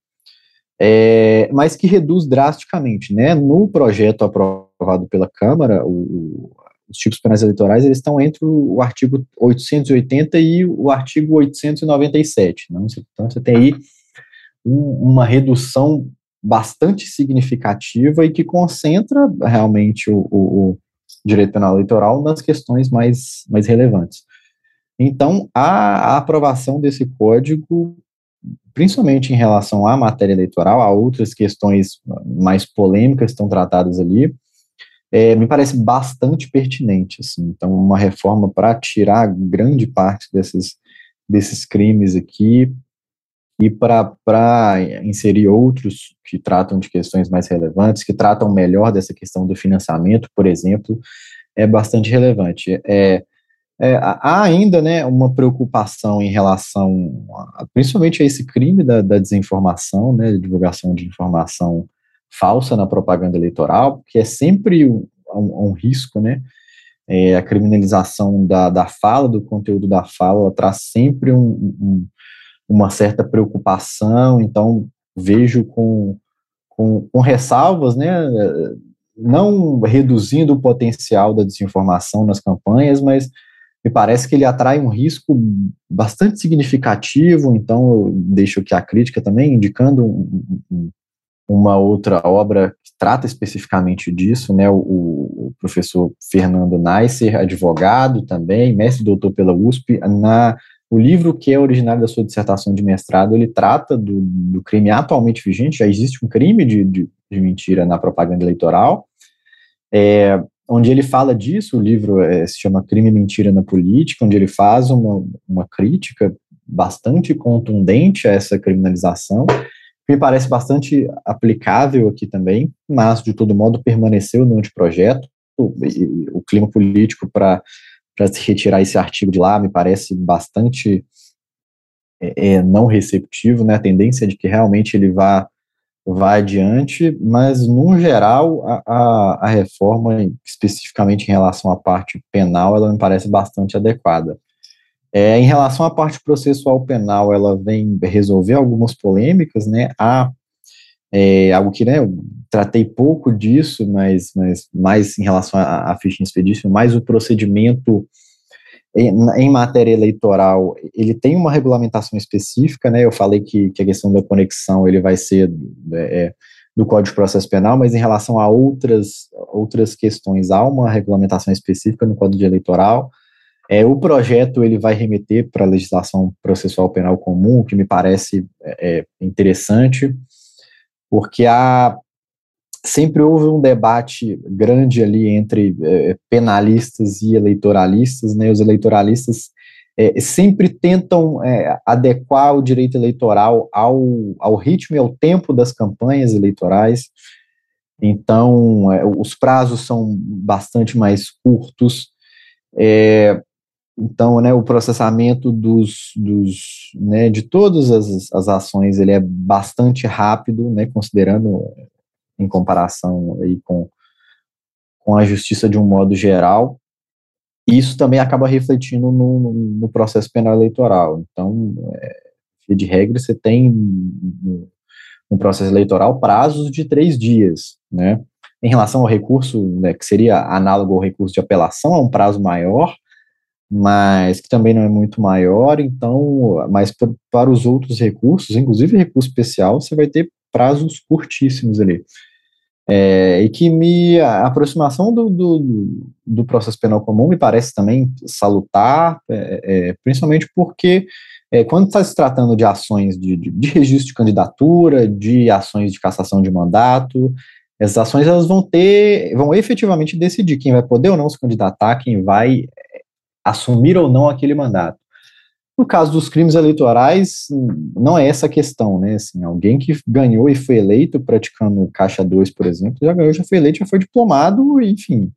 é, mas que reduz drasticamente, né, no projeto aprovado pela Câmara, o, os tipos penais eleitorais, eles estão entre o, artigo 880 e o artigo 897, né, então você tem aí um, uma redução bastante significativa e que concentra realmente o, o, o direito penal eleitoral nas questões mais, mais relevantes. Então, a, a, aprovação desse código, principalmente em relação à matéria eleitoral, a outras questões mais polêmicas que estão tratadas ali, é, me parece bastante pertinente. Assim. Então, uma reforma para tirar grande parte desses, desses crimes aqui e para inserir outros que tratam de questões mais relevantes, que tratam melhor dessa questão do financiamento, por exemplo, é bastante relevante. É, é, há ainda né, uma preocupação em relação, a, principalmente a esse crime da, da desinformação, né, divulgação de informação falsa na propaganda eleitoral, que é sempre um, um, um risco, né, é, a criminalização da, da fala, do conteúdo da fala, traz sempre um, um uma certa preocupação, então vejo com, com, com ressalvas, né, não reduzindo o potencial da desinformação nas campanhas, mas me parece que ele atrai um risco bastante significativo, então eu deixo aqui a crítica também, indicando um, um, uma outra obra que trata especificamente disso, né, o, o professor Fernando Neisser, advogado também, mestre doutor pela USP, na o livro que é originário da sua dissertação de mestrado, ele trata do, do crime atualmente vigente, já existe um crime de, de, de mentira na propaganda eleitoral, é, onde ele fala disso, o livro é, se chama Crime e Mentira na Política, onde ele faz uma, uma crítica bastante contundente a essa criminalização, me parece bastante aplicável aqui também, mas, de todo modo, permaneceu no anteprojeto, o, o clima político para para se retirar esse artigo de lá, me parece bastante é, é, não receptivo, né? A tendência é de que realmente ele vá, vá adiante, mas, no geral, a, a, a reforma, especificamente em relação à parte penal, ela me parece bastante adequada. É, em relação à parte processual penal, ela vem resolver algumas polêmicas, né? Há é, algo que, né, eu tratei pouco disso, mas, mas mais em relação à, ficha expedício, mais o procedimento em, em, matéria eleitoral, ele tem uma regulamentação específica, né, eu falei que, que a questão da conexão, ele vai ser é, é, do Código de Processo Penal, mas em relação a outras, outras questões, há uma regulamentação específica no Código Eleitoral, é, o projeto ele vai remeter para a legislação processual penal comum, o que me parece é, é interessante, porque há sempre houve um debate grande ali entre é, penalistas e eleitoralistas, né? Os eleitoralistas é, sempre tentam é, adequar o direito eleitoral ao, ao ritmo e ao tempo das campanhas eleitorais. Então, os prazos são bastante mais curtos. É, então, né, o processamento dos, dos né, de todas as, as ações ele é bastante rápido, né, considerando em comparação aí com, com a justiça de um modo geral. Isso também acaba refletindo no, no processo penal eleitoral. Então, é, de regra, você tem no processo eleitoral prazos de três dias, né? Em relação ao recurso, né, que seria análogo ao recurso de apelação, é um prazo maior, mas que também não é muito maior, então, mas para os outros recursos, inclusive recurso especial, você vai ter prazos curtíssimos ali. É, e que me, a aproximação do, do, do, processo penal comum me parece também salutar, é, é, principalmente porque é, quando está se tratando de ações de, de, de, registro de candidatura, de ações de cassação de mandato, essas ações elas vão ter, vão efetivamente decidir quem vai poder ou não se candidatar, quem vai assumir ou não aquele mandato. No caso dos crimes eleitorais, não é essa a questão, né? Assim, alguém que ganhou e foi eleito praticando caixa 2, por exemplo, já ganhou, já foi eleito, já foi diplomado, enfim,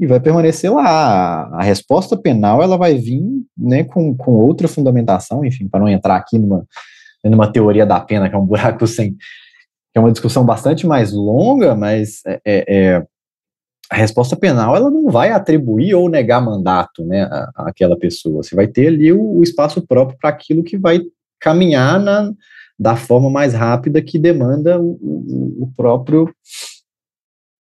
e vai permanecer lá. A resposta penal ela vai vir né, com, com outra fundamentação, enfim, para não entrar aqui numa, numa teoria da pena, que é um buraco sem. que é uma discussão bastante mais longa, mas é, é, é a resposta penal ela não vai atribuir ou negar mandato né, àquela pessoa. Você vai ter ali o, o espaço próprio para aquilo que vai caminhar na, da forma mais rápida que demanda o, o, o próprio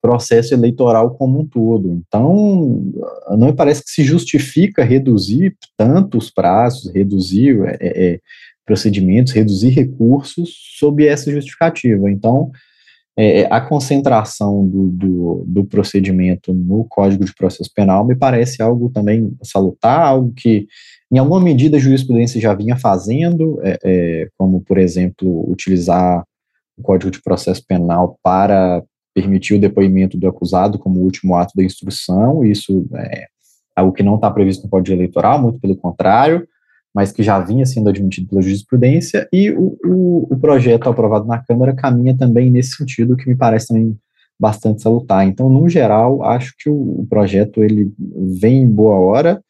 processo eleitoral como um todo. Então, não me parece que se justifica reduzir tanto os prazos, reduzir é, é, procedimentos, reduzir recursos sob essa justificativa. Então, é, é, a concentração do, do, do, procedimento no Código de Processo Penal me parece algo também salutar, algo que, em alguma medida, a jurisprudência já vinha fazendo, é, é, como, por exemplo, utilizar o Código de Processo Penal para permitir o depoimento do acusado como último ato da instrução, isso é algo que não está previsto no Código Eleitoral, muito pelo contrário, mas que já vinha sendo admitido pela jurisprudência, e o, o, o, projeto aprovado na Câmara caminha também nesse sentido, que me parece também bastante salutar. Então, no geral, acho que o, o projeto ele vem em boa hora,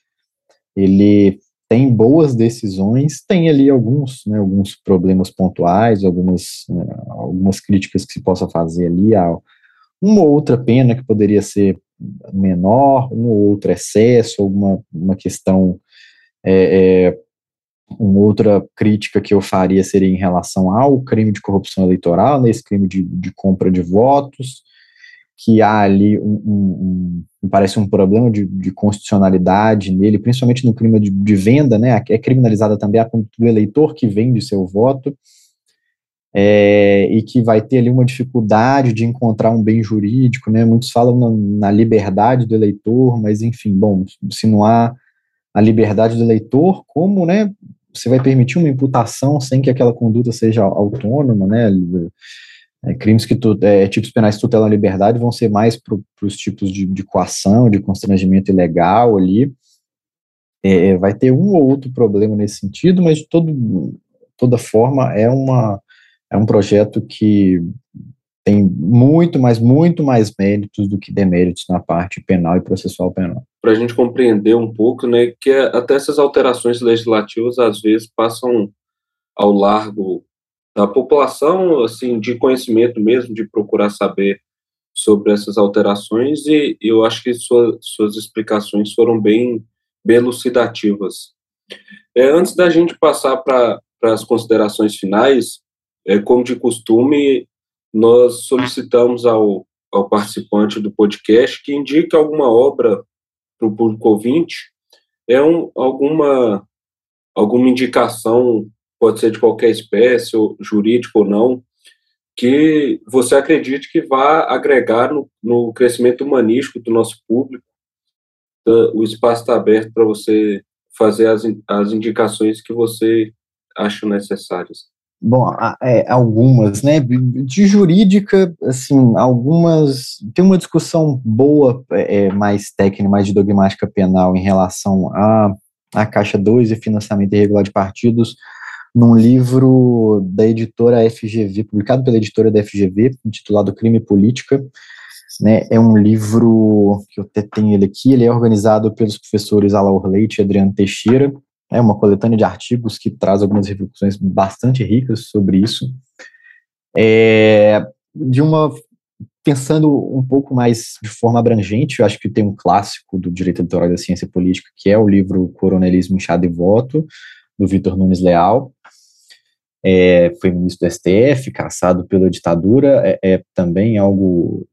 ele tem boas decisões, tem ali alguns, né, alguns problemas pontuais, algumas, né, algumas críticas que se possa fazer ali, a uma ou outra pena que poderia ser menor, um ou outro excesso, alguma uma questão é, é, uma outra crítica que eu faria seria em relação ao crime de corrupção eleitoral, nesse né, crime de, de compra de votos, que há ali um, um, um parece um problema de, de, constitucionalidade nele, principalmente no clima de, de, venda, né? É criminalizada também a conduta do eleitor que vende seu voto, é, e que vai ter ali uma dificuldade de encontrar um bem jurídico, né? Muitos falam na, na liberdade do eleitor, mas enfim, bom, se não há a liberdade do eleitor, como, né? Você vai permitir uma imputação sem que aquela conduta seja autônoma, né? É, crimes que tu, é, tipos penais tutelam a liberdade vão ser mais para os tipos de, de coação, de constrangimento ilegal ali. É, vai ter um ou outro problema nesse sentido, mas de todo, toda forma é, uma, é um projeto que tem muito mais, muito mais méritos do que deméritos na parte penal e processual penal. Para a gente compreender um pouco, né, que até essas alterações legislativas às vezes passam ao largo da população, assim, de conhecimento mesmo, de procurar saber sobre essas alterações e eu acho que sua, suas explicações foram bem, bem elucidativas. É, antes da gente passar para as considerações finais, é, como de costume, nós solicitamos ao, ao participante do podcast que indique alguma obra para o público ouvinte, é um, alguma, alguma indicação pode ser de qualquer espécie, ou jurídico ou não, que você acredite que vá agregar no, no crescimento humanístico do nosso público. Então, o espaço está aberto para você fazer as, as indicações que você acha necessárias. Bom, é, algumas, né? De jurídica, assim, algumas. Tem uma discussão boa, é, mais técnica, mais de dogmática penal em relação à, à Caixa 2 e financiamento irregular de partidos, num livro da editora FGV, publicado pela editora da FGV, intitulado Crime e Política. Né, é um livro que eu até tenho ele aqui, ele é organizado pelos professores Alaor Leite e Adriano Teixeira, é uma coletânea de artigos que traz algumas reflexões bastante ricas sobre isso. É, de uma pensando um pouco mais de forma abrangente, eu acho que tem um clássico do direito eleitoral da ciência política, que é o livro Coronelismo, Inchado e Voto, do Vitor Nunes Leal, é, foi ministro do STF, caçado pela ditadura, é, é, também algo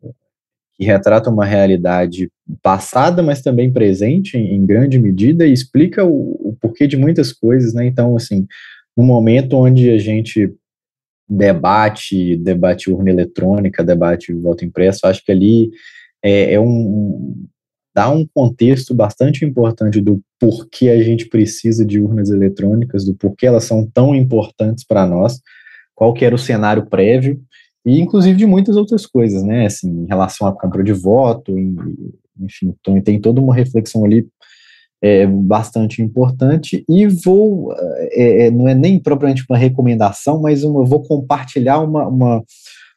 que retrata uma realidade passada, mas também presente em, em grande medida e explica o, o, porquê de muitas coisas, né? Então, assim, no momento onde a gente debate, debate urna eletrônica, debate voto impresso, acho que ali é, é um, dá um contexto bastante importante do porquê a gente precisa de urnas eletrônicas, do porquê elas são tão importantes para nós, qual que era o cenário prévio, e inclusive de muitas outras coisas, né, assim, em relação à compra de voto, e, enfim, então tem toda uma reflexão ali é, bastante importante, e vou, é, é, não é nem propriamente uma recomendação, mas uma, vou compartilhar uma, uma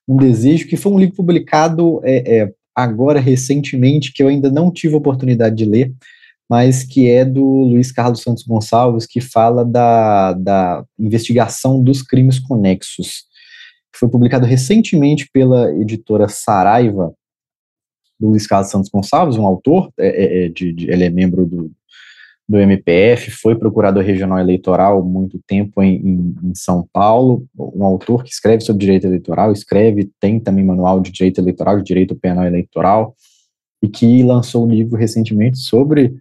um desejo, que foi um livro publicado é, é agora recentemente, que eu ainda não tive oportunidade de ler, mas que é do Luiz Carlos Santos Gonçalves, que fala da, da investigação dos crimes conexos. Foi publicado recentemente pela editora Saraiva, Luiz Carlos Santos Gonçalves, um autor, é, é, é de, de, ele é membro do, do MPF, foi procurador regional eleitoral muito tempo em, em, em, São Paulo, um autor que escreve sobre direito eleitoral, escreve, tem também manual de direito eleitoral, de direito penal eleitoral, e que lançou um livro recentemente sobre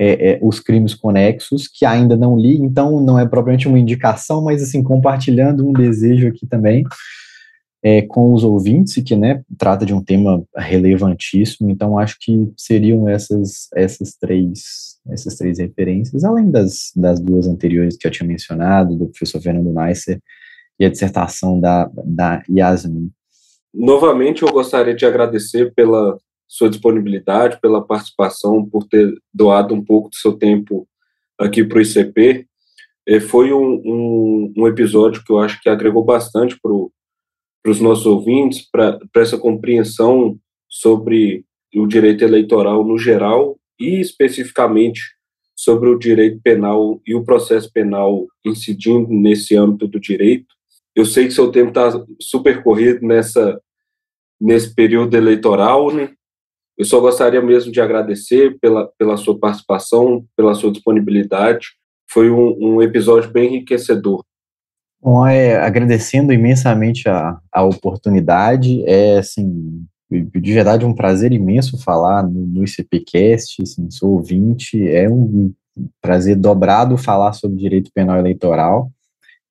é, é, os crimes conexos, que ainda não li, então não é propriamente uma indicação, mas assim, compartilhando um desejo aqui também, é, com os ouvintes, que né, trata de um tema relevantíssimo, então acho que seriam essas, essas três essas três referências, além das, das duas anteriores que eu tinha mencionado, do professor Fernando Neisser e a dissertação da, da Yasmin. Novamente, eu gostaria de agradecer pela sua disponibilidade, pela participação, por ter doado um pouco do seu tempo aqui para o ICP. É, foi um, um, um, episódio que eu acho que agregou bastante para os nossos ouvintes, para essa compreensão sobre o direito eleitoral no geral e especificamente sobre o direito penal e o processo penal incidindo nesse âmbito do direito. Eu sei que seu tempo está super corrido nessa nesse período eleitoral, né? Eu só gostaria mesmo de agradecer pela, pela sua participação, pela sua disponibilidade. Foi um, um episódio bem enriquecedor. Bom, é, agradecendo imensamente a, a oportunidade, é assim, de verdade um prazer imenso falar no, no ICPcast, assim, sou ouvinte, é um prazer dobrado falar sobre direito penal eleitoral,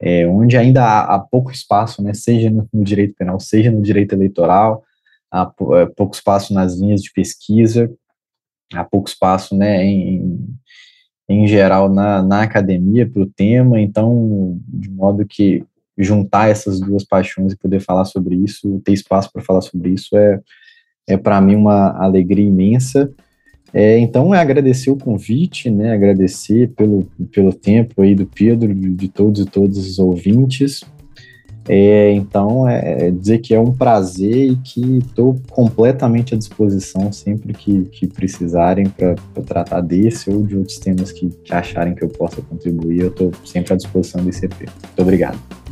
é, onde ainda há, há, pouco espaço, né, seja no, no, direito penal, seja no direito eleitoral, há é, pouco espaço nas linhas de pesquisa, há pouco espaço, né, em, em geral na, na academia para o tema, então, de modo que juntar essas duas paixões e poder falar sobre isso, ter espaço para falar sobre isso é, é para mim uma alegria imensa. É, então, é agradecer o convite, né, agradecer pelo, pelo tempo aí do Pedro, de, de todos e todas os ouvintes. É, então, é, é dizer que é um prazer e que estou completamente à disposição sempre que, que precisarem para tratar desse ou de outros temas que, que acharem que eu possa contribuir. Eu estou sempre à disposição do ICP. Muito obrigado.